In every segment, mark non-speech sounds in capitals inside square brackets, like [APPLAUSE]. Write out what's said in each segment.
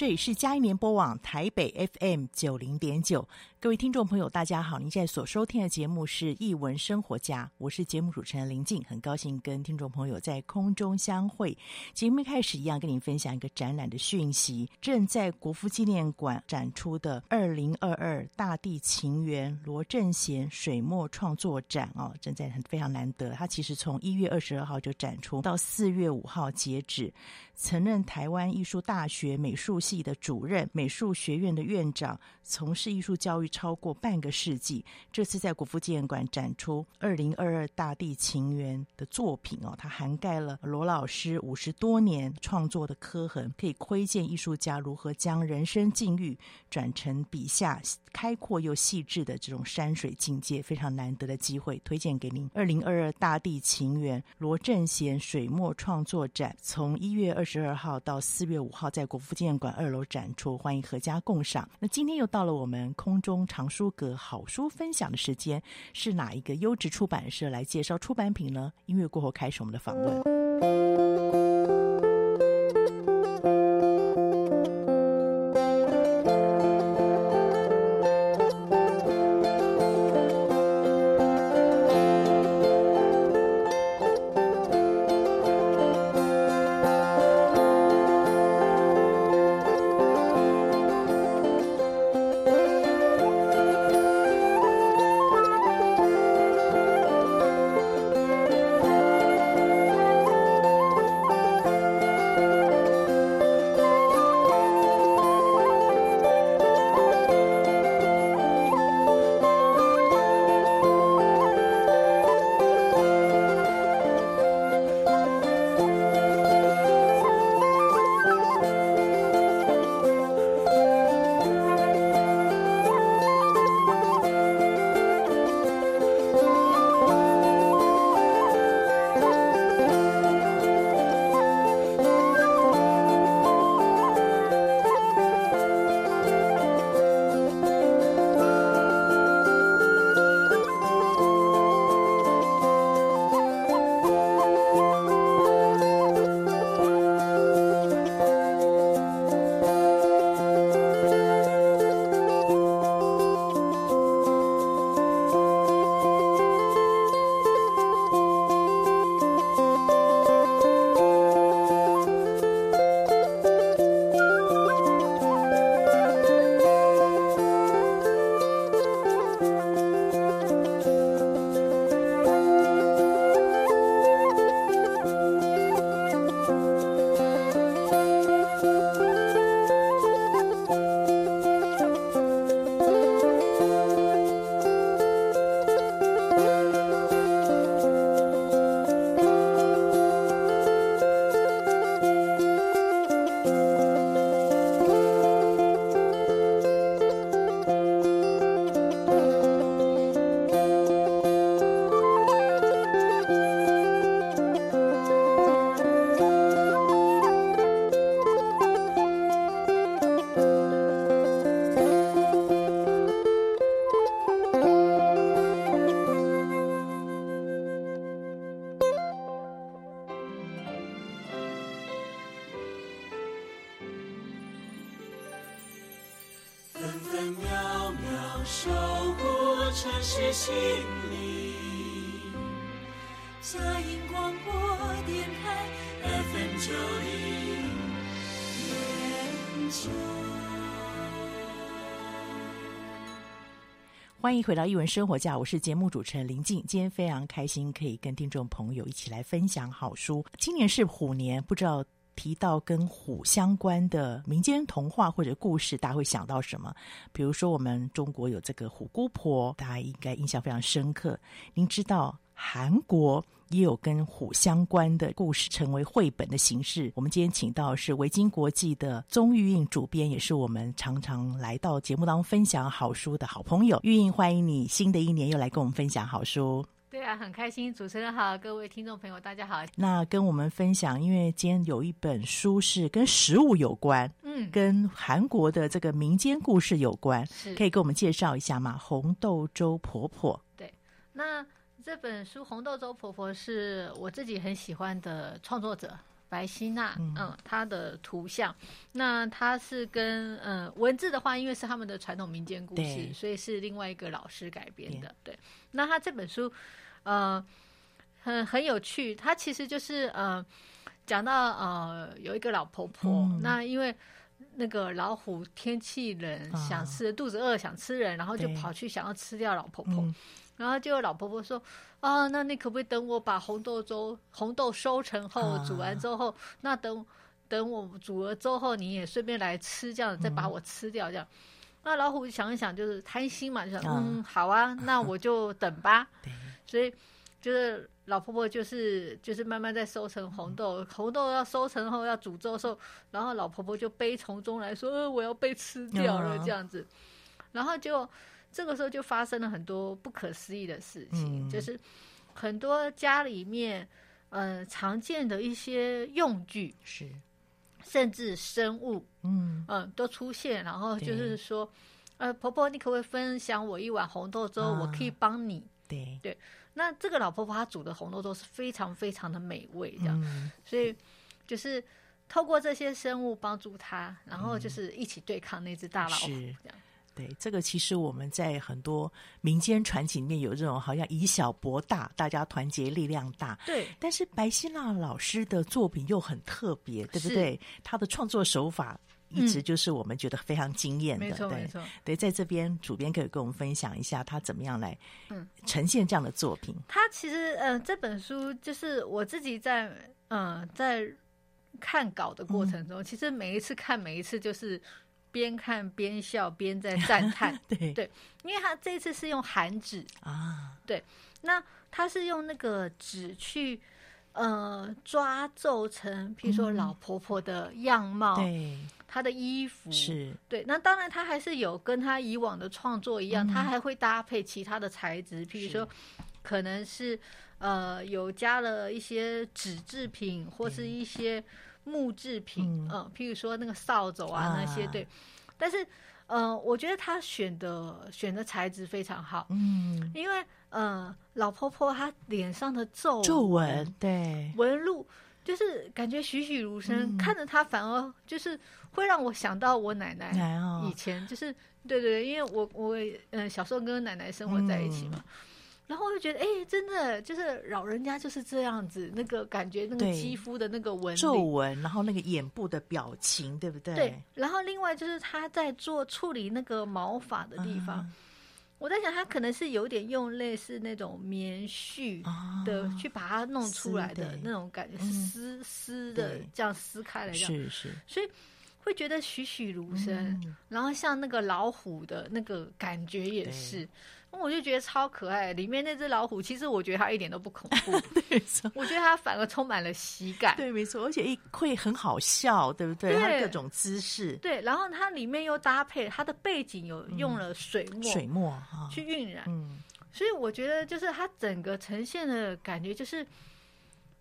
这里是嘉一联播网台北 FM 九零点九，各位听众朋友，大家好！您现在所收听的节目是《艺文生活家》，我是节目主持人林静，很高兴跟听众朋友在空中相会。节目开始一样，跟您分享一个展览的讯息：正在国父纪念馆展出的二零二二大地情缘罗正贤水墨创作展哦，正在很非常难得。它其实从一月二十二号就展出，到四月五号截止。曾任台湾艺术大学美术系的主任，美术学院的院长，从事艺术教育超过半个世纪。这次在国父纪念馆展出《二零二二大地情缘》的作品哦，它涵盖了罗老师五十多年创作的刻痕，可以窥见艺术家如何将人生境遇转成笔下开阔又细致的这种山水境界，非常难得的机会，推荐给您。《二零二二大地情缘》罗正贤水墨创作展，从一月二十。二号到四月五号，在国父纪念馆二楼展出，欢迎阖家共赏。那今天又到了我们空中中藏书阁好书分享的时间，是哪一个优质出版社来介绍出版品呢？音乐过后开始我们的访问。欢迎回到《一文生活家》，我是节目主持人林静。今天非常开心，可以跟听众朋友一起来分享好书。今年是虎年，不知道提到跟虎相关的民间童话或者故事，大家会想到什么？比如说，我们中国有这个虎姑婆，大家应该印象非常深刻。您知道韩国也有跟虎相关的故事，成为绘本的形式。我们今天请到是维京国际的宗玉印主编，也是我们常常来到节目当中分享好书的好朋友。玉印，欢迎你，新的一年又来跟我们分享好书。对啊，很开心。主持人好，各位听众朋友，大家好。那跟我们分享，因为今天有一本书是跟食物有关，嗯，跟韩国的这个民间故事有关，是可以给我们介绍一下吗？红豆粥婆婆。对，那。这本书《红豆粥婆婆》是我自己很喜欢的创作者白希娜，嗯，她的图像，那她是跟嗯文字的话，因为是他们的传统民间故事，所以是另外一个老师改编的。对，那他这本书，呃，很很有趣，他其实就是呃讲到呃有一个老婆婆，嗯、那因为那个老虎天气冷，想吃、啊、肚子饿想吃人，然后就跑去想要吃掉老婆婆。然后就老婆婆说：“啊，那你可不可以等我把红豆粥、红豆收成后煮完之后，啊、那等等我煮了粥后，你也顺便来吃，这样再把我吃掉。这样，嗯、那老虎想一想，就是贪心嘛，就想、啊、嗯，好啊，[LAUGHS] 那我就等吧。对所以就是老婆婆就是就是慢慢在收成红豆，嗯、红豆要收成后要煮粥的时候，然后老婆婆就悲从中来说：呃，我要被吃掉了，这样子，啊、然后就。”这个时候就发生了很多不可思议的事情，嗯、就是很多家里面，呃，常见的一些用具是，甚至生物，嗯。嗯、呃，都出现，然后就是说，呃，婆婆，你可不可以分享我一碗红豆粥？啊、我可以帮你。对。对，那这个老婆婆她煮的红豆粥是非常非常的美味，这样，嗯、所以就是透过这些生物帮助她，然后就是一起对抗那只大老虎，这样。对，这个其实我们在很多民间传奇里面有这种好像以小博大，大家团结力量大。对，但是白希娜老师的作品又很特别，对不对？是他的创作手法一直就是我们觉得非常惊艳的。嗯、对。对，在这边主编可以跟我们分享一下他怎么样来呈现这样的作品。他其实，嗯、呃，这本书就是我自己在，嗯、呃，在看稿的过程中，嗯、其实每一次看，每一次就是。边看边笑边在赞叹，[LAUGHS] 对。对，因为他这一次是用韩纸。啊，对，那他是用那个纸去呃抓皱成，譬如说老婆婆的样貌，对，她的衣服。是。对，那当然他还是有跟他以往的创作一样，他还会搭配其他的材质，譬如说可能是呃有加了一些纸制品或是一些。木制品，嗯、呃，譬如说那个扫帚啊，那些对，但是，呃，我觉得他选的选的材质非常好，嗯，因为，呃，老婆婆她脸上的皱皱纹，对，纹路就是感觉栩栩如生，嗯、看着她反而就是会让我想到我奶奶以前，就是，对对对，因为我我嗯、呃、小时候跟奶奶生活在一起嘛。嗯然后我就觉得，哎，真的就是老人家就是这样子，那个感觉，那个肌肤的那个纹皱纹，然后那个眼部的表情，对不对？对。然后另外就是他在做处理那个毛发的地方，嗯、我在想他可能是有点用类似那种棉絮的去把它弄出来的那种感觉，是丝丝的这样撕开来这样，是是。所以会觉得栩栩如生，嗯、然后像那个老虎的那个感觉也是。我就觉得超可爱，里面那只老虎，其实我觉得它一点都不恐怖，[LAUGHS] 对我觉得它反而充满了喜感。对，没错，而且一会很好笑，对不对？各种姿势。对，然后它里面又搭配它的背景有用了水墨，嗯、水墨去晕染。嗯，所以我觉得就是它整个呈现的感觉就是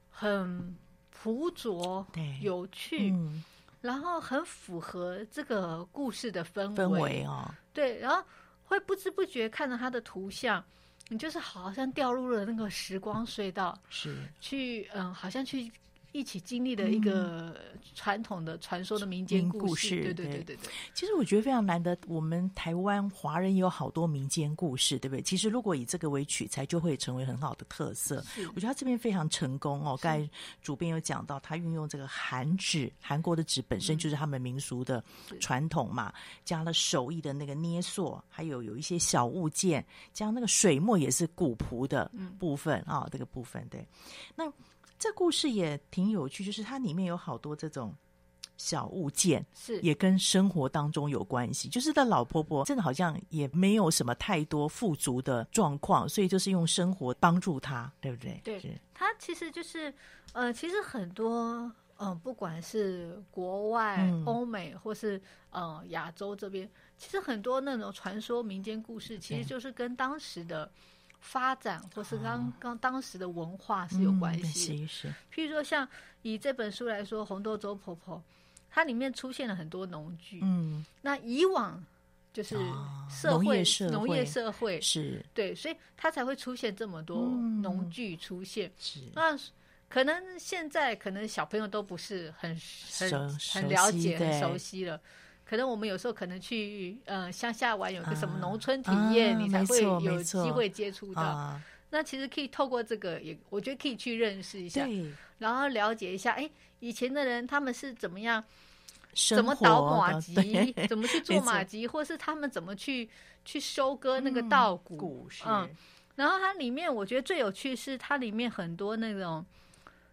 很朴拙、对有趣，嗯、然后很符合这个故事的氛围，氛围哦。对，然后。会不知不觉看着他的图像，你就是好像掉入了那个时光隧道，是。去嗯，好像去一起经历的一个传统的传说的民间故事，对对对对对。其实我觉得非常难得，我们台湾华人也有好多民间故事，对不对？其实如果以这个为取材，就会成为很好的特色。我觉得他这边非常成功哦。刚才主编有讲到，他运用这个韩纸，韩国的纸本身就是他们民俗的传统嘛，加了手艺的那个捏塑，还有有一些小物件，加上那个水墨也是古朴的部分啊、哦，这个部分对。那这故事也挺有趣，就是它里面有好多这种小物件，是也跟生活当中有关系。就是他老婆婆真的好像也没有什么太多富足的状况，所以就是用生活帮助她，对不对？对，她其实就是呃，其实很多嗯、呃，不管是国外、嗯、欧美或是呃亚洲这边，其实很多那种传说民间故事，其实就是跟当时的。发展或是刚刚当时的文化是有关系，是、嗯。譬如说，像以这本书来说，《红豆粥婆婆》，它里面出现了很多农具。嗯，那以往就是社会、哦、农业社会，农业社会。是。对，所以它才会出现这么多农具出现。那可能现在可能小朋友都不是很很很了解、很熟悉了。可能我们有时候可能去呃乡下玩，有个什么农村体验，啊、你才会有机会接触到、啊。那其实可以透过这个，也我觉得可以去认识一下，然后了解一下，哎，以前的人他们是怎么样，怎么倒马吉，[LAUGHS] 怎么去做马吉，或是他们怎么去去收割那个稻谷。嗯，嗯，然后它里面我觉得最有趣是它里面很多那种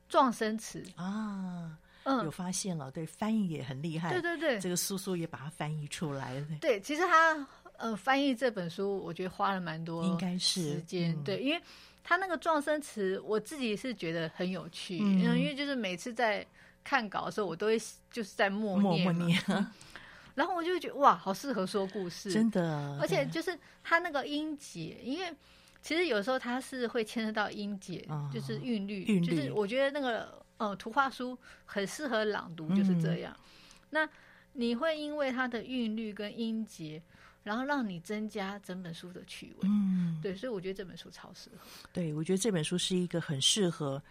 撞声词啊。嗯，有发现了，对，翻译也很厉害。对对对，这个叔叔也把它翻译出来了。对，其实他呃翻译这本书，我觉得花了蛮多应该是时间。嗯、对，因为他那个撞声词，我自己是觉得很有趣。嗯，因为就是每次在看稿的时候，我都会就是在默念默念。[LAUGHS] 然后我就觉得哇，好适合说故事，真的。而且就是他那个音节，因为其实有时候他是会牵涉到音节，哦、就是韵律，韵律，就是我觉得那个。哦，图画书很适合朗读，就是这样。嗯、那你会因为它的韵律跟音节，然后让你增加整本书的趣味。嗯，对，所以我觉得这本书超适合。对，我觉得这本书是一个很适合，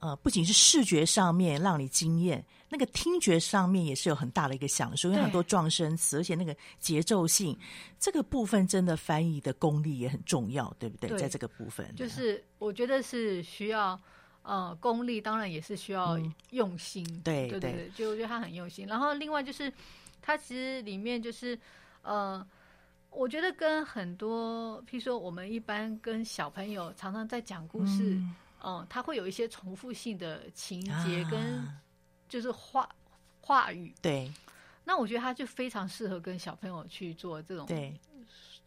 呃，不仅是视觉上面让你惊艳，那个听觉上面也是有很大的一个享受，因为很多撞声词，而且那个节奏性，这个部分真的翻译的功力也很重要，对不对？对，在这个部分，就是我觉得是需要。呃，功力当然也是需要用心，嗯、对对对，对就我觉得他很用心。然后另外就是，他其实里面就是，呃，我觉得跟很多，譬如说我们一般跟小朋友常常在讲故事，嗯，呃、他会有一些重复性的情节跟就是话话语，对。那我觉得他就非常适合跟小朋友去做这种对。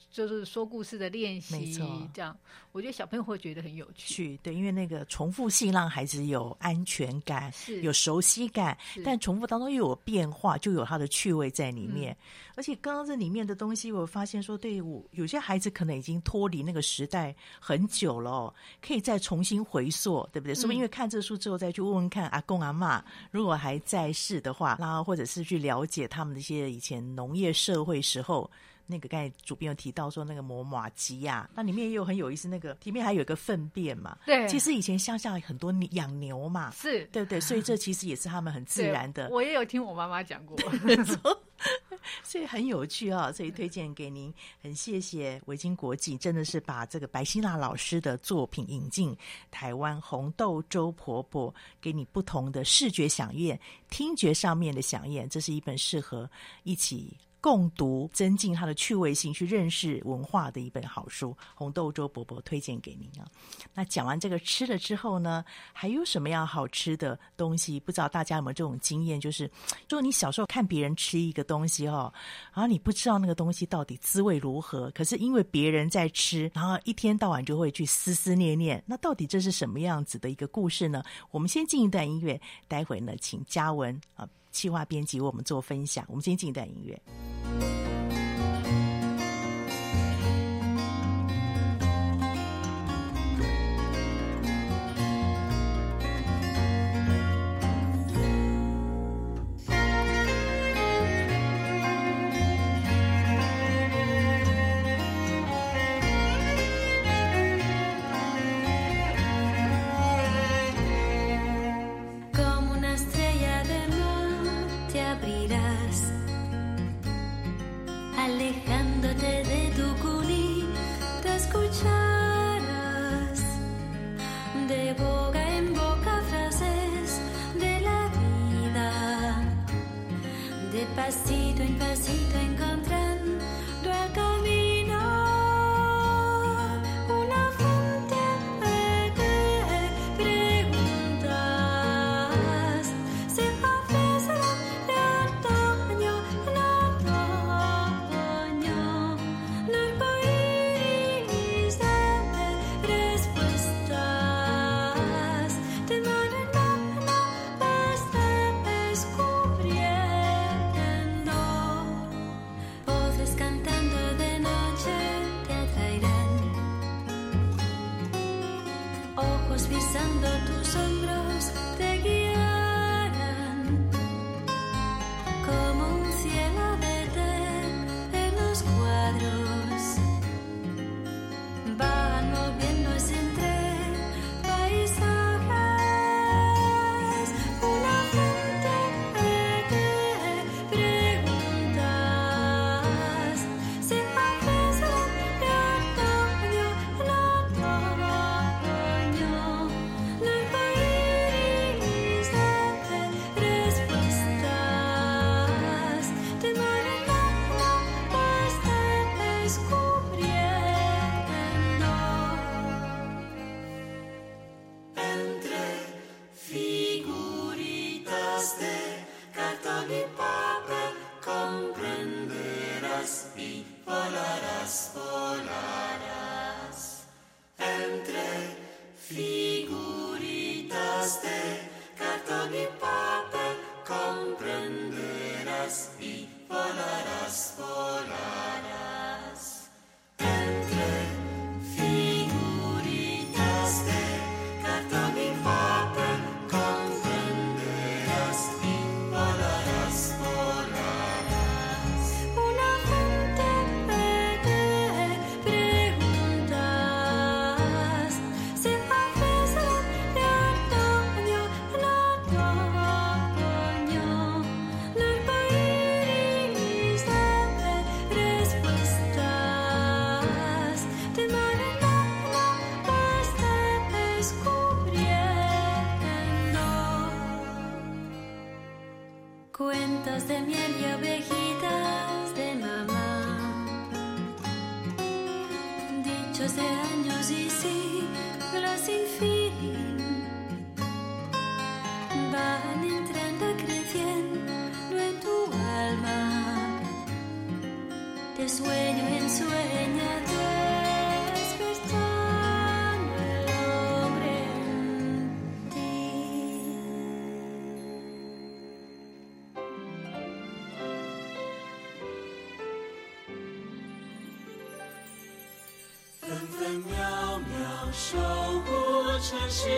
就是说故事的练习，这样我觉得小朋友会觉得很有趣。对，因为那个重复性让孩子有安全感，是有熟悉感，但重复当中又有变化，就有它的趣味在里面。嗯、而且刚刚这里面的东西，我发现说，对我有些孩子可能已经脱离那个时代很久了，哦，可以再重新回溯，对不对？说、嗯、不定因为看这书之后，再去问问看阿公阿妈，如果还在世的话，然后或者是去了解他们的一些以前农业社会时候。那个刚才主编有提到说那个磨麻糬呀，那里面也有很有意思，那个里面还有一个粪便嘛。对，其实以前乡下很多养牛嘛，是对不对？所以这其实也是他们很自然的。我也有听我妈妈讲过，[LAUGHS] 所以很有趣啊、哦，所以推荐给您。很谢谢维京国际，真的是把这个白希娜老师的作品引进台湾，《红豆粥婆婆》，给你不同的视觉饗宴、听觉上面的饗宴，这是一本适合一起。共读，增进他的趣味性，去认识文化的一本好书《红豆粥伯伯》，推荐给您啊。那讲完这个吃了之后呢，还有什么样好吃的东西？不知道大家有没有这种经验？就是，如果你小时候看别人吃一个东西哈，然后你不知道那个东西到底滋味如何，可是因为别人在吃，然后一天到晚就会去思思念念，那到底这是什么样子的一个故事呢？我们先进一段音乐，待会呢，请嘉文啊。企划编辑为我们做分享，我们先进一段音乐。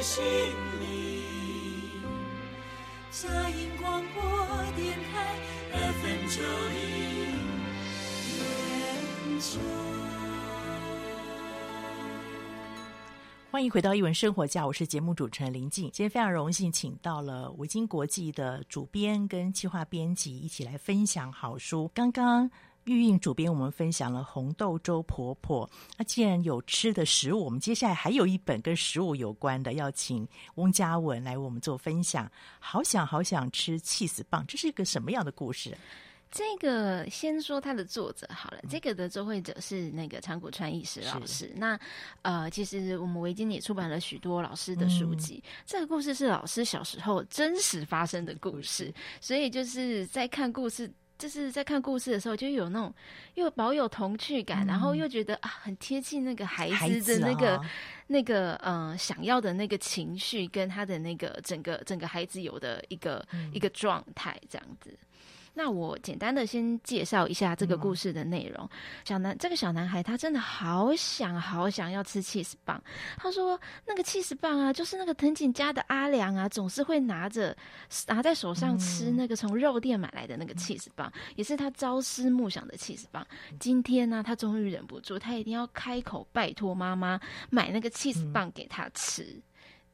心灵。佳音广播电台 FM 九零点九。欢迎回到《一文生活家》，我是节目主持人林静。今天非常荣幸，请到了维京国际的主编跟企划编辑一起来分享好书。刚刚玉印主编我们分享了红豆粥婆婆。那既然有吃的食物，我们接下来还有一本跟食物有关的，要请翁嘉文来为我们做分享。好想好想吃气死棒，这是一个什么样的故事？这个先说它的作者好了，这个的作绘者是那个长谷川义史老师。那呃，其实我们维京也出版了许多老师的书籍。嗯、这个故事是老师小时候真实发生的故事，所以就是在看故事，就是在看故事的时候，就有那种又保有童趣感，嗯、然后又觉得啊，很贴近那个孩子的那个、哦、那个嗯、呃、想要的那个情绪，跟他的那个整个整个孩子有的一个、嗯、一个状态这样子。那我简单的先介绍一下这个故事的内容。嗯、小男这个小男孩他真的好想好想要吃 cheese 棒。他说那个 cheese 棒啊，就是那个藤井家的阿良啊，总是会拿着拿在手上吃那个从肉店买来的那个 cheese 棒，嗯、也是他朝思暮想的 cheese 棒。今天呢、啊，他终于忍不住，他一定要开口拜托妈妈买那个 cheese 棒给他吃。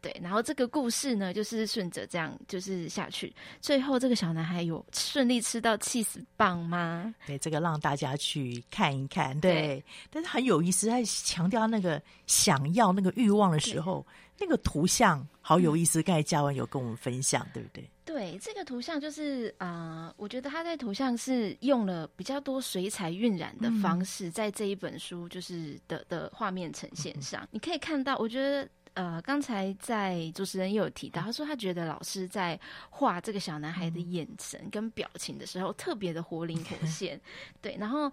对，然后这个故事呢，就是顺着这样就是下去，最后这个小男孩有顺利吃到气死棒吗？对，这个让大家去看一看。对，对但是很有意思，在强调那个想要那个欲望的时候，那个图像好有意思。刚才嘉文有跟我们分享，对不对？对，这个图像就是啊、呃，我觉得他在图像是用了比较多水彩晕染的方式，在这一本书就是的的画面呈现上，嗯、你可以看到，我觉得。呃，刚才在主持人也有提到，他说他觉得老师在画这个小男孩的眼神跟表情的时候，特别的活灵活 [LAUGHS] 现。对，然后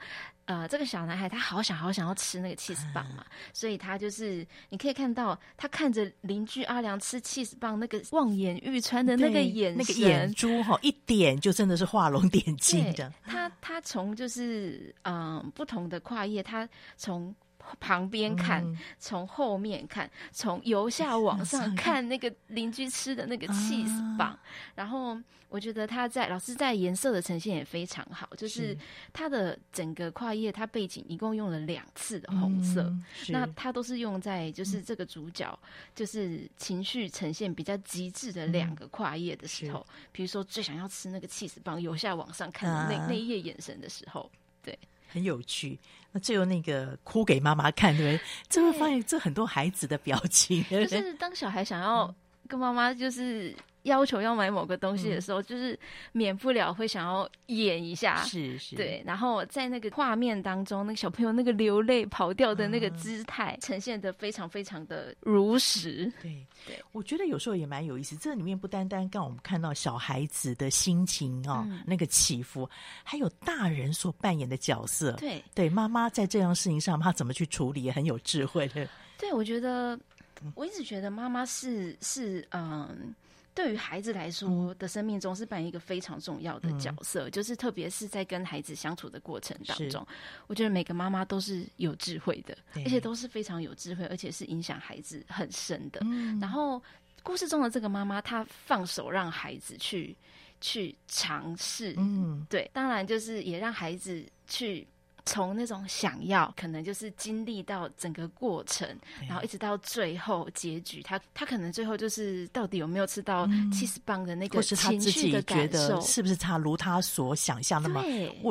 呃，这个小男孩他好想好想要吃那个 cheese 棒嘛，[LAUGHS] 所以他就是你可以看到他看着邻居阿良吃 cheese 棒那个望眼欲穿的那个眼那个眼珠哈，一点就真的是画龙点睛的。他他从就是嗯、呃、不同的跨页，他从。旁边看，从、嗯、后面看，从由下往上看。那个邻居吃的那个起司棒，啊、然后我觉得他在老师在颜色的呈现也非常好，就是他的整个跨页，他背景一共用了两次的红色，嗯、那他都是用在就是这个主角就是情绪呈现比较极致的两个跨页的时候，比如说最想要吃那个起司棒，由下往上看的那、啊、那一页眼神的时候，对。很有趣，那最后那个哭给妈妈看，对不对？[LAUGHS] 这会发现这很多孩子的表情，就是当小孩想要跟妈妈就是。要求要买某个东西的时候，嗯、就是免不了会想要演一下，是是，对。然后在那个画面当中，那个小朋友那个流泪跑掉的那个姿态，呈现的非常非常的如实。对、嗯、对，对我觉得有时候也蛮有意思。这里面不单单让我们看到小孩子的心情哦，嗯、那个起伏，还有大人所扮演的角色。对对，妈妈在这样事情上，她怎么去处理，也很有智慧的。对，我觉得我一直觉得妈妈是是嗯。对于孩子来说的生命中是扮演一个非常重要的角色，嗯、就是特别是在跟孩子相处的过程当中，我觉得每个妈妈都是有智慧的，而且都是非常有智慧，而且是影响孩子很深的。嗯、然后故事中的这个妈妈，她放手让孩子去去尝试，嗯，对，当然就是也让孩子去。从那种想要，可能就是经历到整个过程，然后一直到最后结局，他他可能最后就是到底有没有吃到起司棒的那个情绪的感受，是不是他如他所想象那么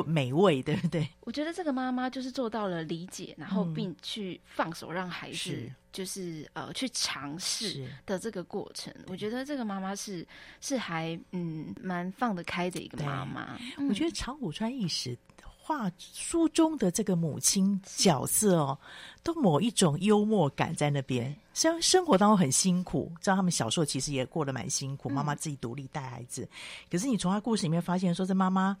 美味，对不对？我觉得这个妈妈就是做到了理解，然后并去放手让孩子就是，是呃去尝试的这个过程。我觉得这个妈妈是是还嗯蛮放得开的一个妈妈。嗯、我觉得长谷川义史。画书中的这个母亲角色哦，都某一种幽默感在那边。虽然生活当中很辛苦，知道他们小时候其实也过得蛮辛苦，妈妈自己独立带孩子。可是你从他故事里面发现，说这妈妈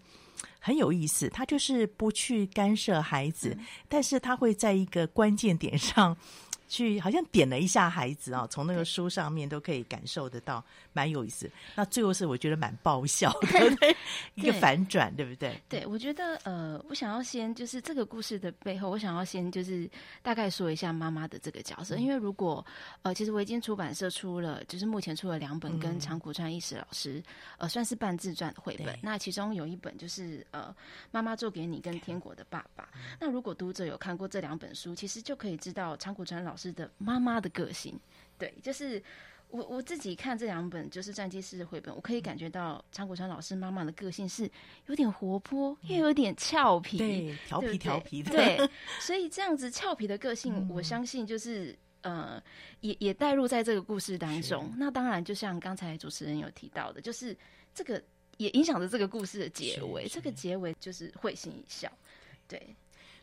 很有意思，她就是不去干涉孩子，但是她会在一个关键点上。[LAUGHS] 去好像点了一下孩子啊，从那个书上面都可以感受得到，蛮有意思。那最后是我觉得蛮爆笑的？[LAUGHS] 一个反转，对不对？对，我觉得呃，我想要先就是这个故事的背后，我想要先就是大概说一下妈妈的这个角色，因为如果呃，其实维京出版社出了，就是目前出了两本跟长谷川一史老师呃算是半自传的绘本，那其中有一本就是呃，妈妈做给你跟天国的爸爸。那如果读者有看过这两本书，其实就可以知道长谷川老师。的妈妈的个性，对，就是我我自己看这两本就是战记式的绘本，我可以感觉到长谷川老师妈妈的个性是有点活泼，又有点俏皮，对，调皮调皮的，对，[LAUGHS] 所以这样子俏皮的个性，我相信就是呃，也也带入在这个故事当中。那当然，就像刚才主持人有提到的，就是这个也影响着这个故事的结尾，这个结尾就是会心一笑，对。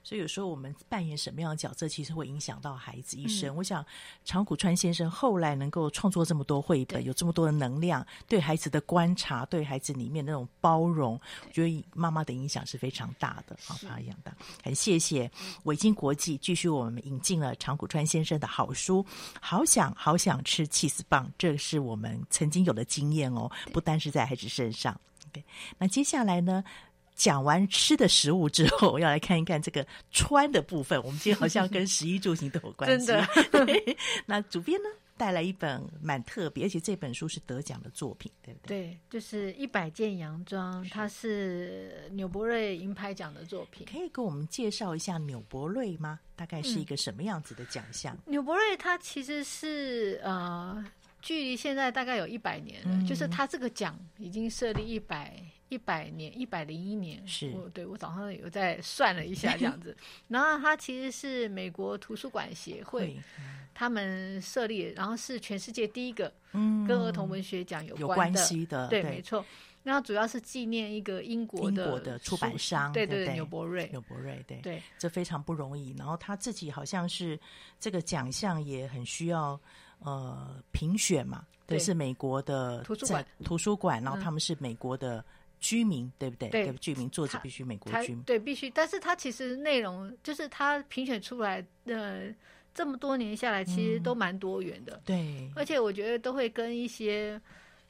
所以有时候我们扮演什么样的角色，其实会影响到孩子一生。嗯、我想长谷川先生后来能够创作这么多绘本，有这么多的能量，对孩子的观察，对孩子里面那种包容，我觉得妈妈的影响是非常大的。好，把它养大。很谢谢维京国际继续我们引进了长谷川先生的好书，好想好想吃起司棒，这是我们曾经有的经验哦，不单是在孩子身上。对，那接下来呢？讲完吃的食物之后，要来看一看这个穿的部分。我们今天好像跟十一住行都有关系。真的 [LAUGHS] 对，那主编呢带来一本蛮特别，而且这本书是得奖的作品，对不对？对，就是一百件洋装，它是纽伯瑞银牌奖的作品。可以给我们介绍一下纽伯瑞吗？大概是一个什么样子的奖项？纽伯瑞它其实是呃。距离现在大概有一百年了，嗯，就是它这个奖已经设立一百一百年，一百零一年。是，我对我早上有在算了一下这样子。[LAUGHS] 然后他其实是美国图书馆协会他们设立，然后是全世界第一个跟儿童文学奖有关的，有关系的，对，对没错。那主要是纪念一个英国的英国的出版商，对对，对，纽伯瑞，纽伯瑞，对对，这非常不容易。然后他自己好像是这个奖项也很需要呃评选嘛，对，对是美国的图书馆，图书馆，然后他们是美国的居民，嗯、对不对？对，居民作者必须美国居民，对，必须。但是他其实内容就是他评选出来的这么多年下来，其实都蛮多元的，嗯、对，而且我觉得都会跟一些。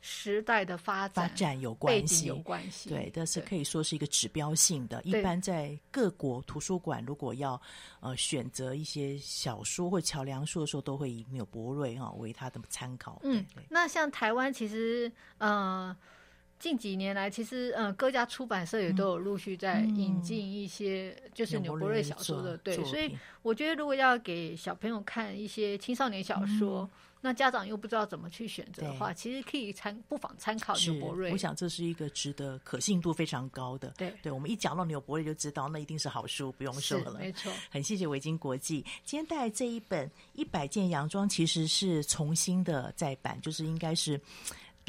时代的发展，发展有关系，有关系。对，但是可以说是一个指标性的。一般在各国图书馆，如果要呃选择一些小说或桥梁书的时候，都会以纽伯瑞哈、哦、为他的参考。嗯，那像台湾其实呃近几年来，其实嗯各家出版社也都有陆续在引进一些就是纽伯瑞小说的。对，所以我觉得如果要给小朋友看一些青少年小说。嗯那家长又不知道怎么去选择的话，其实可以参不妨参考纽伯瑞。我想这是一个值得可信度非常高的。对，对我们一讲到纽伯瑞就知道那一定是好书，不用说了。没错，很谢谢维京国际今天带来这一本《一百件洋装》，其实是重新的再版，就是应该是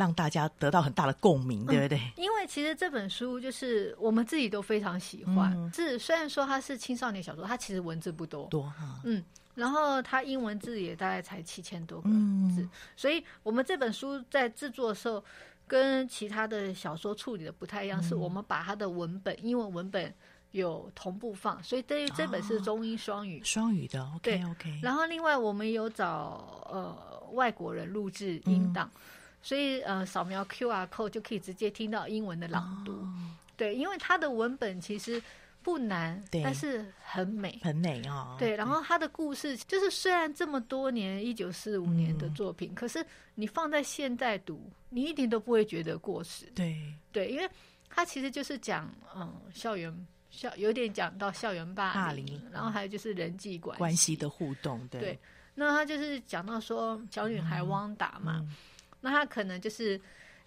让大家得到很大的共鸣，对不对？嗯、因为其实这本书就是我们自己都非常喜欢。嗯、是虽然说它是青少年小说，它其实文字不多，多哈，嗯。然后它英文字也大概才七千多个字，嗯，所以我们这本书在制作的时候跟其他的小说处理的不太一样，嗯，是我们把它的文本英文文本有同步放，所以这这本是中英双语，双语的，OK 对 OK。然后另外我们有找呃外国人录制音档，嗯，所以呃扫描 QR code 就可以直接听到英文的朗读，哦，对，因为它的文本其实。不难，但是很美，很美啊、哦！对，然后他的故事就是，虽然这么多年，一九四五年的作品、嗯，可是你放在现代读，你一点都不会觉得过时。对。对，因为它其实就是讲，嗯，校园校有点讲到校园霸凌，然后还有就是人际关系。关系的互动。对，对那他就是讲到说，小女孩汪达嘛、嗯，那他可能就是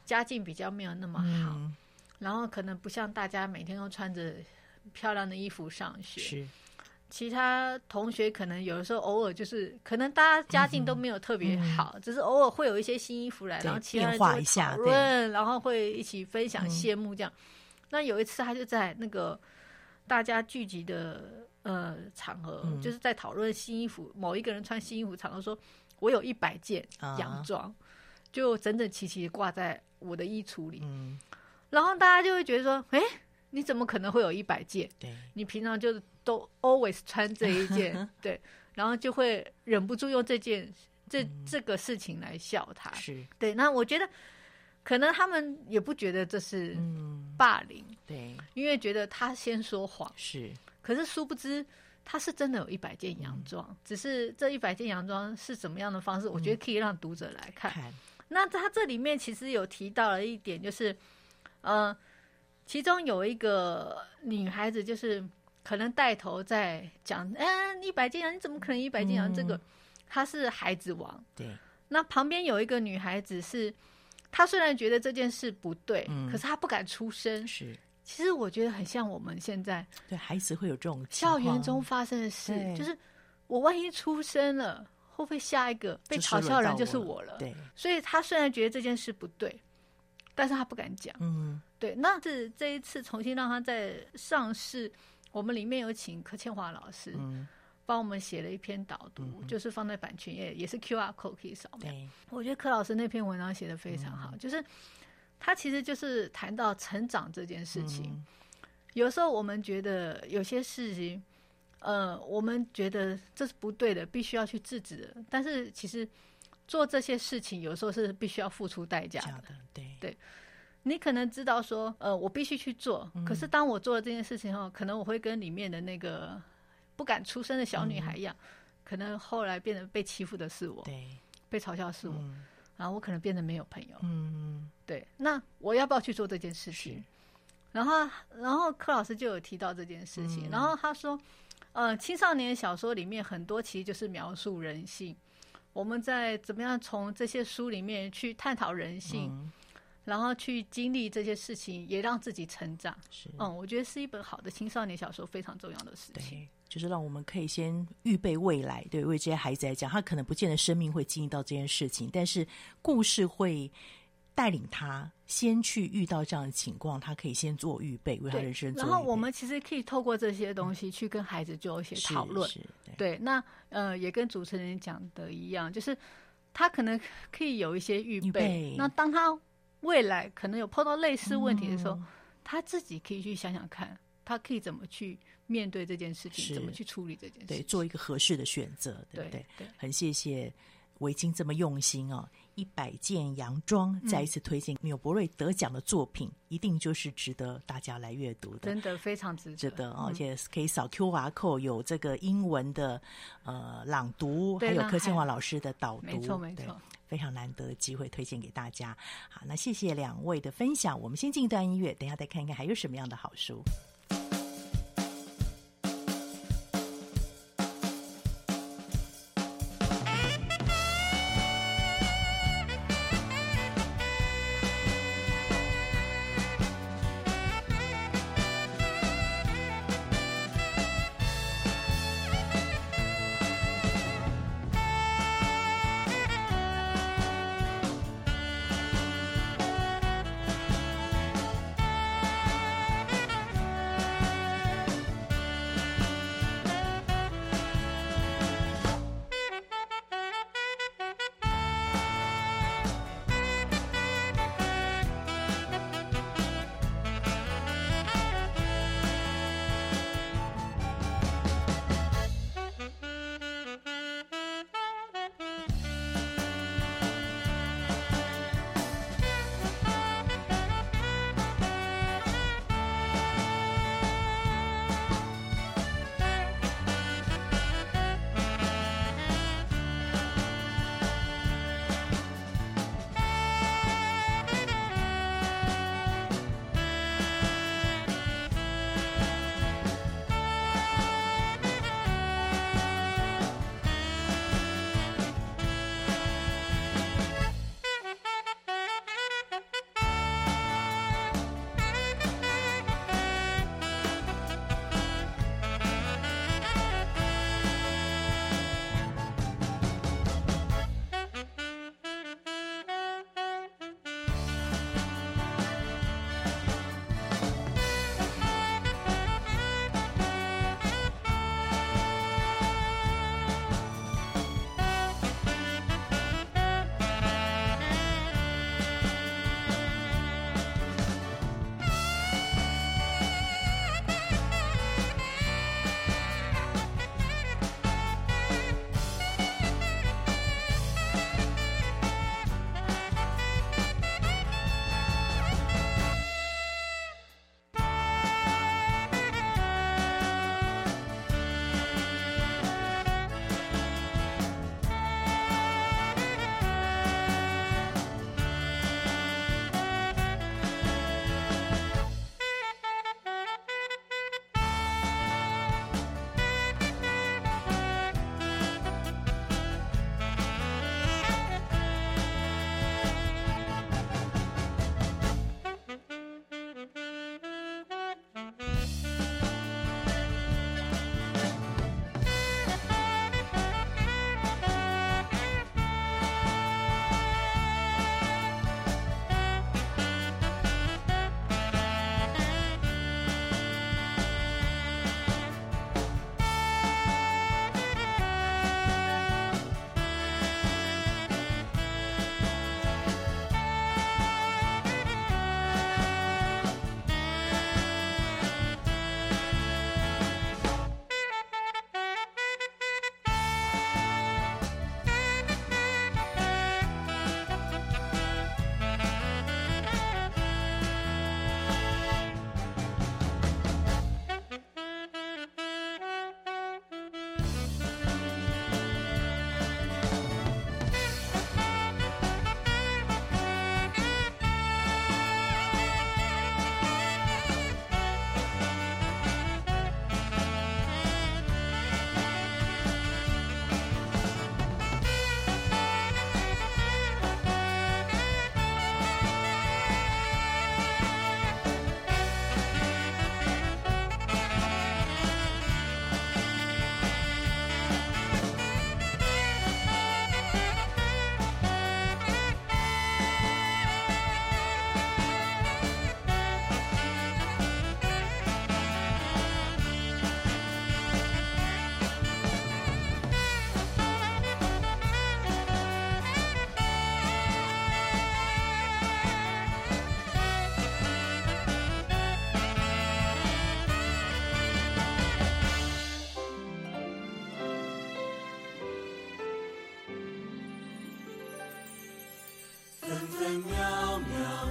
家境比较没有那么好，嗯、然后可能不像大家每天都穿着。漂亮的衣服上学，是。其他同学可能有的时候偶尔就是，可能大家家境都没有特别好，嗯、只是偶尔会有一些新衣服来，然后其他人就会讨论，然后会一起分享羡慕这样、嗯。那有一次他就在那个大家聚集的呃场合，嗯、就是在讨论新衣服，某一个人穿新衣服场合说：“我有一百件洋装、啊，就整整齐齐挂在我的衣橱里。嗯”然后大家就会觉得说：“哎。”你怎么可能会有一百件？对，你平常就都 always 穿这一件，[LAUGHS] 对，然后就会忍不住用这件这、嗯、这个事情来笑他。是。对，那我觉得可能他们也不觉得这是霸凌，嗯、对，因为觉得他先说谎。是，可是殊不知他是真的有一百件洋装、嗯，只是这一百件洋装是怎么样的方式，我觉得可以让读者来看。看那他这里面其实有提到了一点，就是呃。其中有一个女孩子，就是可能带头在讲，嗯，一百斤啊，你怎么可能一百斤啊？这个她是孩子王。对。那旁边有一个女孩子是，她虽然觉得这件事不对，嗯，可是她不敢出声。是。其实我觉得很像我们现在对孩子会有这种校园中发生的事，就是我万一出生了，会不会下一个被嘲笑的人就是我了？对。所以他虽然觉得这件事不对。但是他不敢讲，嗯，对，那是这一次重新让他在上市，我们里面有请柯倩华老师，嗯，帮我们写了一篇导读，嗯，就是放在版权页，也是 QR code 可以扫描。我觉得柯老师那篇文章写的非常好，嗯，就是他其实就是谈到成长这件事情，嗯。有时候我们觉得有些事情，呃，我们觉得这是不对的，必须要去制止的，但是其实。做这些事情有时候是必须要付出代价的，对对。你可能知道说，呃，我必须去做，嗯，可是当我做了这件事情后，可能我会跟里面的那个不敢出声的小女孩一样，嗯，可能后来变得被欺负的是我，对，被嘲笑是我，嗯，然后我可能变得没有朋友，嗯，对。那我要不要去做这件事情？然后，然后柯老师就有提到这件事情，嗯，然后他说，呃，青少年小说里面很多其实就是描述人性。我们在怎么样从这些书里面去探讨人性，嗯、然后去经历这些事情，也让自己成长。是，嗯，我觉得是一本好的青少年小说非常重要的事情。就是让我们可以先预备未来。对，为这些孩子来讲，他可能不见得生命会经历到这件事情，但是故事会。带领他先去遇到这样的情况，他可以先做预备，为他人生做。然后我们其实可以透过这些东西去跟孩子做一些讨论。对，对，那呃，也跟主持人讲的一样，就是他可能可以有一些预备。预备。那当他未来可能有碰到类似问题的时候，嗯、他自己可以去想想看，他可以怎么去面对这件事情，怎么去处理这件事情，对，做一个合适的选择，对不对？对，对，很谢谢维京这么用心哦。一百件洋装，再一次推荐纽伯瑞得奖的作品，嗯，一定就是值得大家来阅读的，真的非常值得，值得，而且可以扫 QR code，有这个英文的呃朗读，还有柯倩华老师的导读，没错没错，非常难得的机会推荐给大家。好，那谢谢两位的分享，我们先进一段音乐，等一下再看看还有什么样的好书。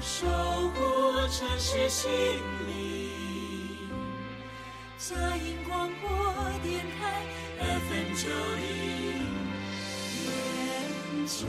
守护城市心灵。佳音广播电台 FM 九零九。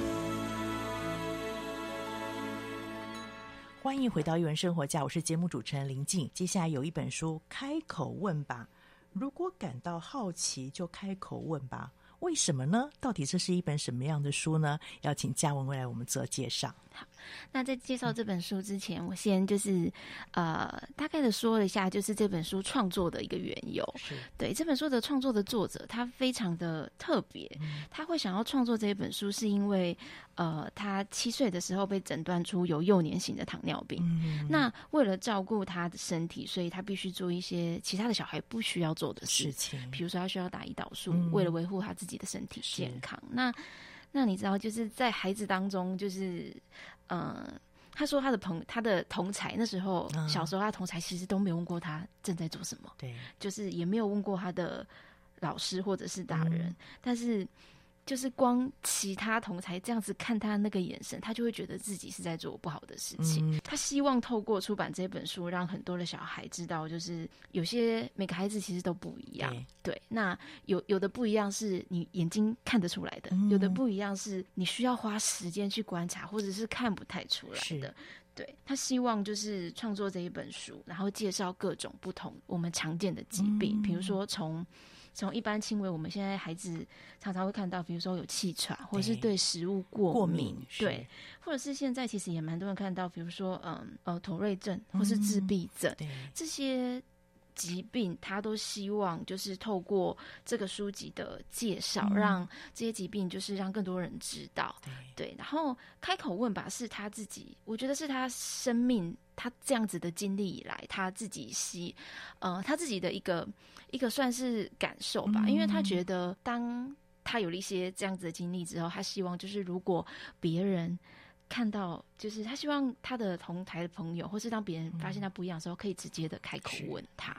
欢迎回到艺文生活家，我是节目主持人林静。接下来有一本书，开口问吧。如果感到好奇，就开口问吧。为什么呢？到底这是一本什么样的书呢？要请嘉文为来我们做介绍。好，那在介绍这本书之前，嗯、我先就是呃大概的说了一下，就是这本书创作的一个缘由。是对这本书的创作的作者，他非常的特别。嗯、他会想要创作这一本书，是因为呃他七岁的时候被诊断出有幼年型的糖尿病。嗯、那为了照顾他的身体，所以他必须做一些其他的小孩不需要做的事情，比如说他需要打胰岛素，嗯、为了维护他自己的身体健康。那那你知道，就是在孩子当中，就是，嗯、呃，他说他的朋他的同才那时候小时候，他同才其实都没有问过他正在做什么，对，就是也没有问过他的老师或者是大人，嗯、但是。就是光其他同才这样子看他那个眼神，他就会觉得自己是在做不好的事情。嗯、他希望透过出版这本书，让很多的小孩知道，就是有些每个孩子其实都不一样。对，对，那有有的不一样是你眼睛看得出来的，嗯、有的不一样是你需要花时间去观察，或者是看不太出来的。对，他希望就是创作这一本书，然后介绍各种不同我们常见的疾病，嗯、比如说从。从一般轻微，我们现在孩子常常会看到，比如说有气喘，或者是对。食物过敏，对，或者是现在其实也蛮多人看到，比如说嗯呃妥瑞症或是自闭症，这些。疾病，他都希望就是透过这个书籍的介绍，嗯、让这些疾病就是让更多人知道。对，对，然后开口问吧，是他自己，我觉得是他生命他这样子的经历以来，他自己吸呃他自己的一个一个算是感受吧，嗯、因为他觉得当他有了一些这样子的经历之后，他希望就是如果别人。看到，就是他希望他的同台的朋友，或是当别人发现他不一样的时候，嗯、可以直接的开口问他。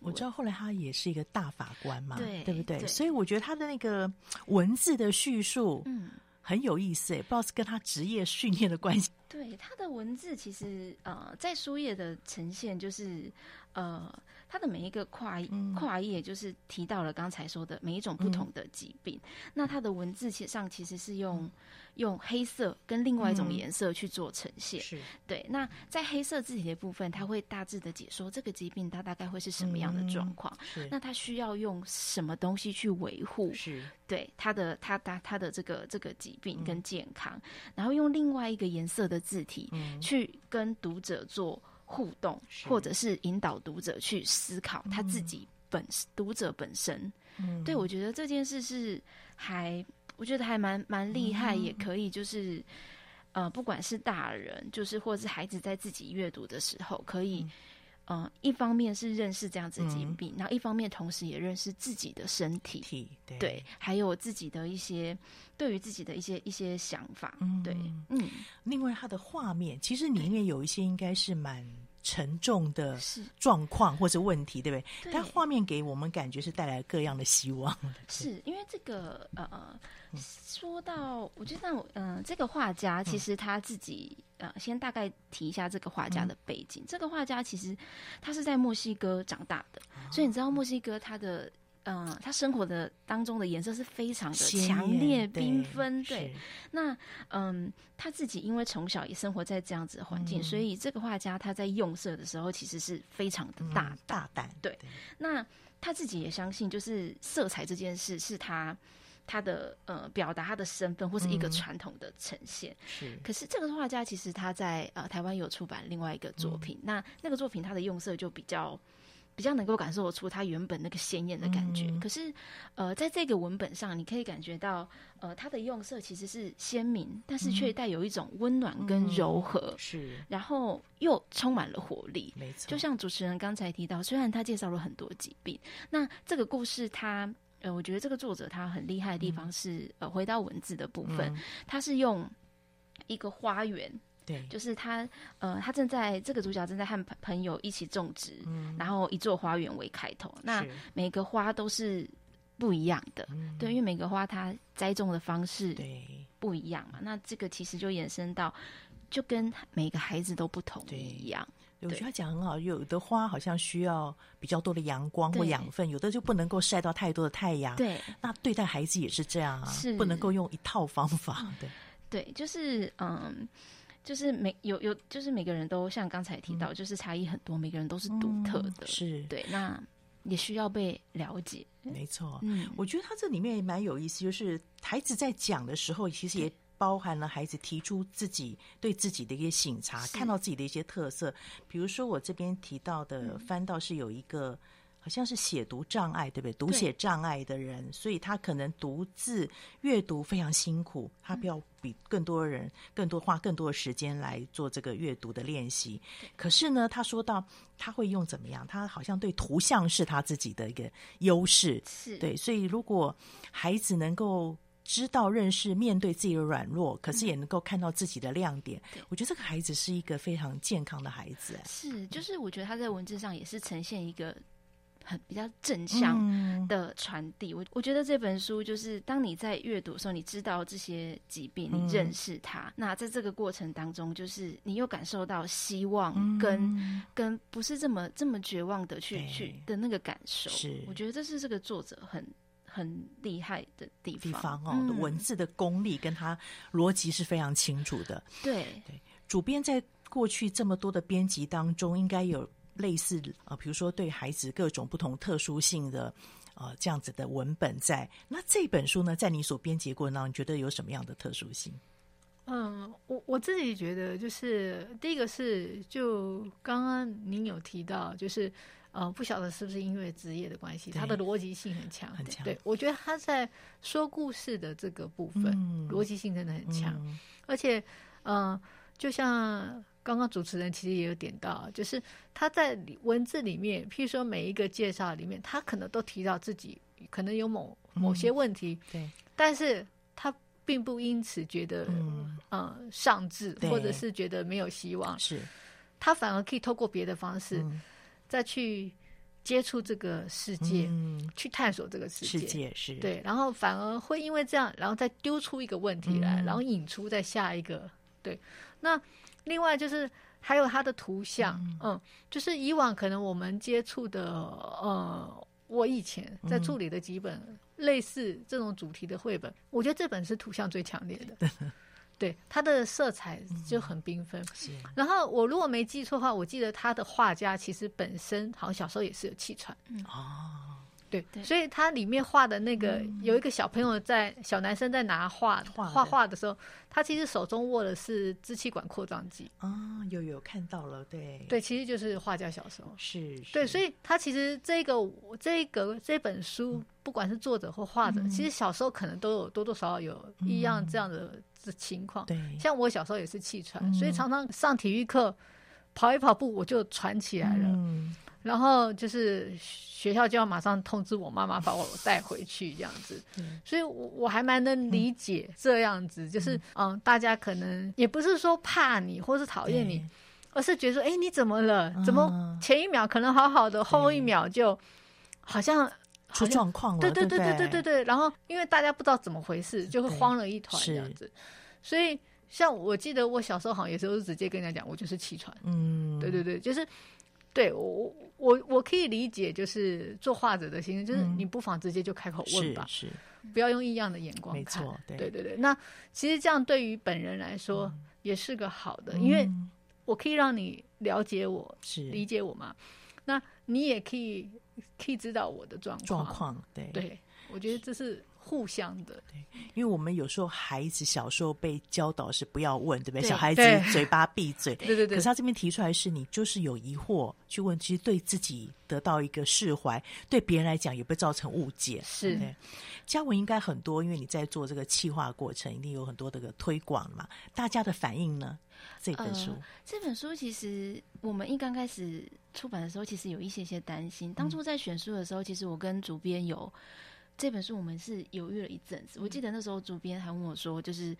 我知道后来他也是一个大法官嘛，对，对不对？对，所以我觉得他的那个文字的叙述，嗯，很有意思诶，不知道是跟他职业训练的关系。对，他的文字其实呃，在书页的呈现就是呃。它的每一个跨跨页，就是提到了刚才说的每一种不同的疾病。嗯、那它的文字写上其实是用、嗯、用黑色跟另外一种颜色去做呈现。是对。那在黑色字体的部分，它会大致的解说这个疾病它大概会是什么样的状况。嗯、那它需要用什么东西去维护？是对它的它它它的这个这个疾病跟健康，嗯、然后用另外一个颜色的字体去跟读者做。互动，或者是引导读者去思考他自己本、嗯、读者本身。嗯、对，我觉得这件事是还，我觉得还蛮蛮厉害，嗯、也可以就是，呃，不管是大人，就是或者是孩子在自己阅读的时候，可以。嗯。嗯，一方面是认识这样子的疾病，嗯、然后一方面同时也认识自己的身体，对，对，还有自己的一些对于自己的一些一些想法，嗯，对，嗯。另外，它的画面其实里面有一些应该是蛮沉重的状况或者问题，对不对？对，但画面给我们感觉是带来各样的希望，是因为这个呃。说到，我觉得，嗯、呃，这个画家其实他自己，呃，先大概提一下这个画家的背景。嗯、这个画家其实他是在墨西哥长大的，哦、所以你知道墨西哥他的，嗯、呃，他生活的当中的颜色是非常的强烈缤纷。对，对那，嗯、呃，他自己因为从小也生活在这样子的环境，嗯、所以这个画家他在用色的时候其实是非常的大、嗯、大胆。对，对那他自己也相信，就是色彩这件事是他。他的呃，表达他的身份或是一个传统的呈现。嗯、是，可是这个画家其实他在呃台湾有出版另外一个作品，嗯、那那个作品他的用色就比较比较能够感受得出它原本那个鲜艳的感觉。嗯、可是呃，在这个文本上，你可以感觉到呃，它的用色其实是鲜明，但是却带有一种温暖跟柔和，嗯、是，然后又充满了活力。没错，就像主持人刚才提到，虽然他介绍了很多疾病，那这个故事它。呃，我觉得这个作者他很厉害的地方是，嗯、呃，回到文字的部分，嗯、他是用一个花园，对，就是他，呃，他正在这个主角正在和朋朋友一起种植，嗯、然后一座花园为开头，那每个花都是不一样的，嗯、对，因为每个花它栽种的方式对不一样嘛，那这个其实就延伸到。就跟每个孩子都不同一样。我觉得他讲很好，有的花好像需要比较多的阳光或养分，有的就不能够晒到太多的太阳。对，那对待孩子也是这样啊，是不能够用一套方法。对，对，就是嗯，就是每有有，就是每个人都像刚才提到，嗯、就是差异很多，每个人都是独特的。嗯、是对，那也需要被了解。没错，嗯，我觉得他这里面也蛮有意思，就是孩子在讲的时候，其实也。包含了孩子提出自己对自己的一些醒察，看到自己的一些特色。比如说，我这边提到的，翻到是有一个好像是写读障碍，对不对？读写障碍的人，所以他可能独自阅读非常辛苦，他不要比更多人更多花更多的时间来做这个阅读的练习。可是呢，他说到他会用怎么样？他好像对图像是他自己的一个优势，是对。所以如果孩子能够。知道、认识、面对自己的软弱，可是也能够看到自己的亮点。嗯、我觉得这个孩子是一个非常健康的孩子。是，就是我觉得他在文字上也是呈现一个很比较正向的传递。我、嗯、我觉得这本书就是当你在阅读的时候，你知道这些疾病，你认识它，嗯、那在这个过程当中，就是你又感受到希望跟、嗯、跟不是这么这么绝望的去去的那个感受。是，我觉得这是这个作者很。很厉害的地方，地方哦，嗯、文字的功力跟他逻辑是非常清楚的。对对，主编在过去这么多的编辑当中，应该有类似啊，比如说对孩子各种不同特殊性的呃这样子的文本在。那这本书呢，在你所编辑过程当中，你觉得有什么样的特殊性？嗯，我我自己觉得，就是第一个是，就刚刚您有提到，就是。呃，不晓得是不是因为职业的关系，它的逻辑性很强。很强。对，我觉得他在说故事的这个部分，嗯、逻辑性真的很强。嗯、而且，嗯、呃，就像刚刚主持人其实也有点到，就是他在文字里面，譬如说每一个介绍里面，他可能都提到自己可能有某某些问题，嗯、对，但是他并不因此觉得嗯、呃、丧志，或者是觉得没有希望，是，他反而可以透过别的方式。嗯再去接触这个世界，嗯、去探索这个世界，世界是对，然后反而会因为这样，然后再丢出一个问题来，嗯、然后引出再下一个。对，那另外就是还有它的图像，嗯，嗯，就是以往可能我们接触的，呃，我以前在处理的几本类似这种主题的绘本，嗯、我觉得这本是图像最强烈的。[LAUGHS] 对，它的色彩就很缤纷。是，然后我如果没记错的话，我记得他的画家其实本身好像小时候也是有气喘。哦，对，所以他里面画的那个有一个小朋友在小男生在拿画画画的时候，他其实手中握的是支气管扩张剂。啊，有有看到了，对。对，其实就是画家小时候。是，对，所以他其实这个这个这本书，不管是作者或画者，其实小时候可能都有多多少少有一样这样的。情况，对，像我小时候也是气喘，嗯、所以常常上体育课跑一跑步我就喘起来了，嗯、然后就是学校就要马上通知我妈妈把我带回去这样子，嗯、所以我我还蛮能理解这样子，嗯、就是嗯，大家可能也不是说怕你或是讨厌你，而是觉得说，哎，你怎么了？怎么前一秒可能好好的，嗯、后一秒就好像。出状况了，对对对对对对对。然后因为大家不知道怎么回事，就会慌了一团这样子。所以像我记得我小时候好像也是直接跟人家讲，我就是气喘。嗯，对对对，就是对我我我可以理解，就是做画者的心情，就是你不妨直接就开口问吧，是不要用异样的眼光看。对对对。那其实这样对于本人来说也是个好的，因为我可以让你了解我，是理解我嘛。那你也可以。可以知道我的状况，状况对对，我觉得这是互相的。对，因为我们有时候孩子小时候被教导是不要问，对不对？对小孩子嘴巴闭嘴，[LAUGHS] 对对对。可是他这边提出来是你就是有疑惑去问，其实对自己得到一个释怀，对别人来讲也不会造成误解。是，嘉文应该很多，因为你在做这个企划过程，一定有很多这个推广嘛。大家的反应呢？这本书，呃，这本书其实我们一刚开始出版的时候，其实有一些些担心。当初在选书的时候，其实我跟主编有这本书，我们是犹豫了一阵子。我记得那时候主编还问我说：“就是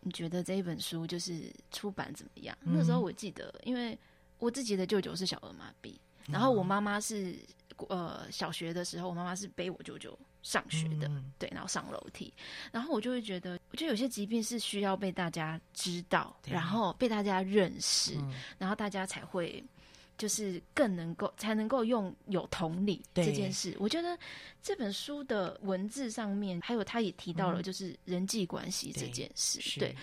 你觉得这一本书就是出版怎么样？”那时候我记得，因为我自己的舅舅是小儿麻痹，然后我妈妈是呃小学的时候，我妈妈是背我舅舅。上学的，嗯对，然后上楼梯，然后我就会觉得，我觉得有些疾病是需要被大家知道，然后被大家认识，嗯然后大家才会。就是更能够才能够用有同理这件事，我觉得这本书的文字上面，还有他也提到了，就是人际关系这件事。是。对，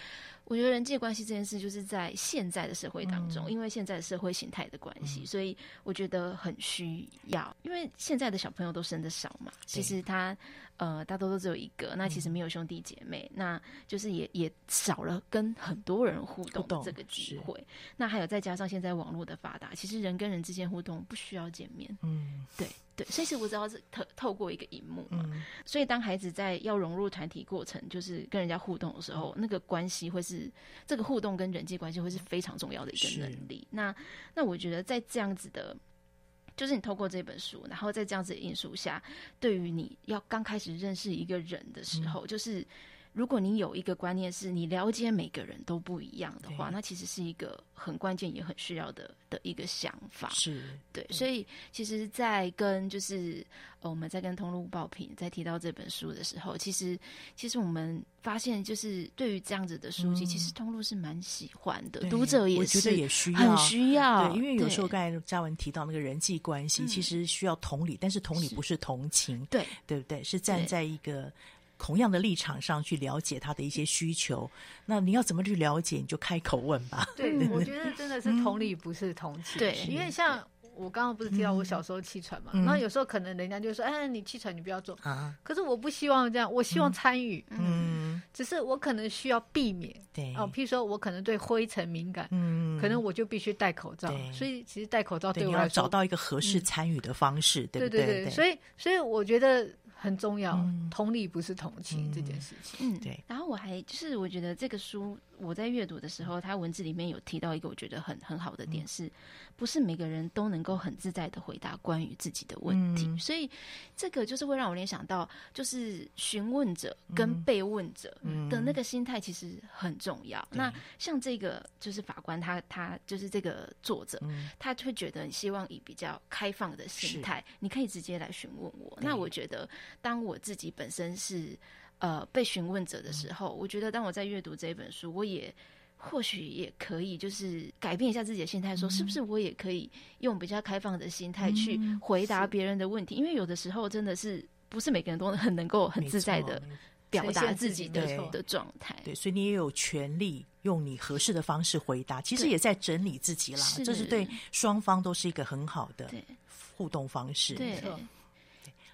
我觉得人际关系这件事，就是在现在的社会当中，嗯。因为现在的社会形态的关系，所以我觉得很需要。因为现在的小朋友都生的少嘛，其实他呃大多都只有一个，那其实没有兄弟姐妹，那就是也也少了跟很多人互动的这个机会。那还有再加上现在网络的发达，其实人跟人之间互动不需要见面。嗯，对对，所以其实我知道是透透过一个荧幕嘛，嗯所以当孩子在要融入团体过程，就是跟人家互动的时候，那个关系会是这个互动跟人际关系会是非常重要的一个能力。那那我觉得在这样子的。就是你透过这本书，然后在这样子的因素下，对于你要刚开始认识一个人的时候，嗯、就是如果你有一个观念是你了解每个人都不一样的话，那其实是一个很关键也很需要的的一个想法。是对，所以其实，在跟就是呃我们在跟通路爆品在提到这本书的时候，其实其实我们发现，就是对于这样子的书籍，嗯、其实通路是蛮喜欢的，读者也是，我觉得也需要，很需要。对，因为有时候刚才嘉文提到那个人际关系，嗯、其实需要同理，但是同理不是同情，对。对不对？是站在一个同样的立场上去了解他的一些需求。那你要怎么去了解？你就开口问吧。对，[LAUGHS] 我觉得真的是同理，不是同情。对，因为像。我刚刚不是提到我小时候气喘嘛？然后有时候可能人家就说：“哎，你气喘，你不要做。”啊，可是我不希望这样，我希望参与。嗯，只是我可能需要避免。对哦，譬如说我可能对灰尘敏感，嗯，可能我就必须戴口罩。所以其实戴口罩对我来说，找到一个合适参与的方式，对不对？对对对。所以，所以我觉得很重要，同理不是同情这件事情。嗯，对。然后我还就是我觉得这个书我在阅读的时候，他文字里面有提到一个我觉得很很好的点是。不是每个人都能够很自在的回答关于自己的问题，嗯、所以这个就是会让我联想到，就是询问者跟被问者的那个心态其实很重要。嗯、那像这个就是法官他，他他就是这个作者，嗯、他会觉得希望以比较开放的心态，你可以直接来询问我。那我觉得，当我自己本身是呃被询问者的时候，嗯、我觉得当我在阅读这本书，我也。或许也可以，就是改变一下自己的心态，说是不是我也可以用比较开放的心态去回答别人的问题？因为有的时候真的是不是每个人都很能够很自在的表达自己的的状态。对，所以你也有权利用你合适的方式回答。其实也在整理自己啦，这是对双方都是一个很好的互动方式。对，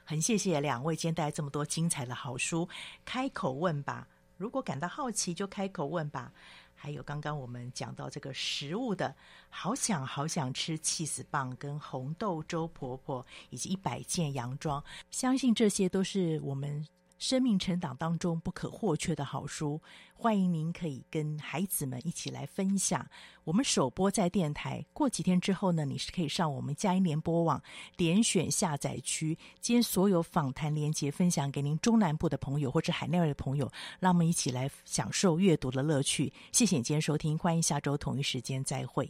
很谢谢两位今天带来这么多精彩的好书，开口问吧。如果感到好奇，就开口问吧。还有刚刚我们讲到这个食物的，好想好想吃气死棒跟红豆粥婆婆，以及一百件洋装，相信这些都是我们生命成长当中不可或缺的好书。欢迎您可以跟孩子们一起来分享。我们首播在电台，过几天之后呢，你是可以上我们佳音联播网点选下载区，将所有访谈连结分享给您中南部的朋友或者海内外的朋友，让我们一起来享受阅读的乐趣。谢谢你今天收听，欢迎下周同一时间再会。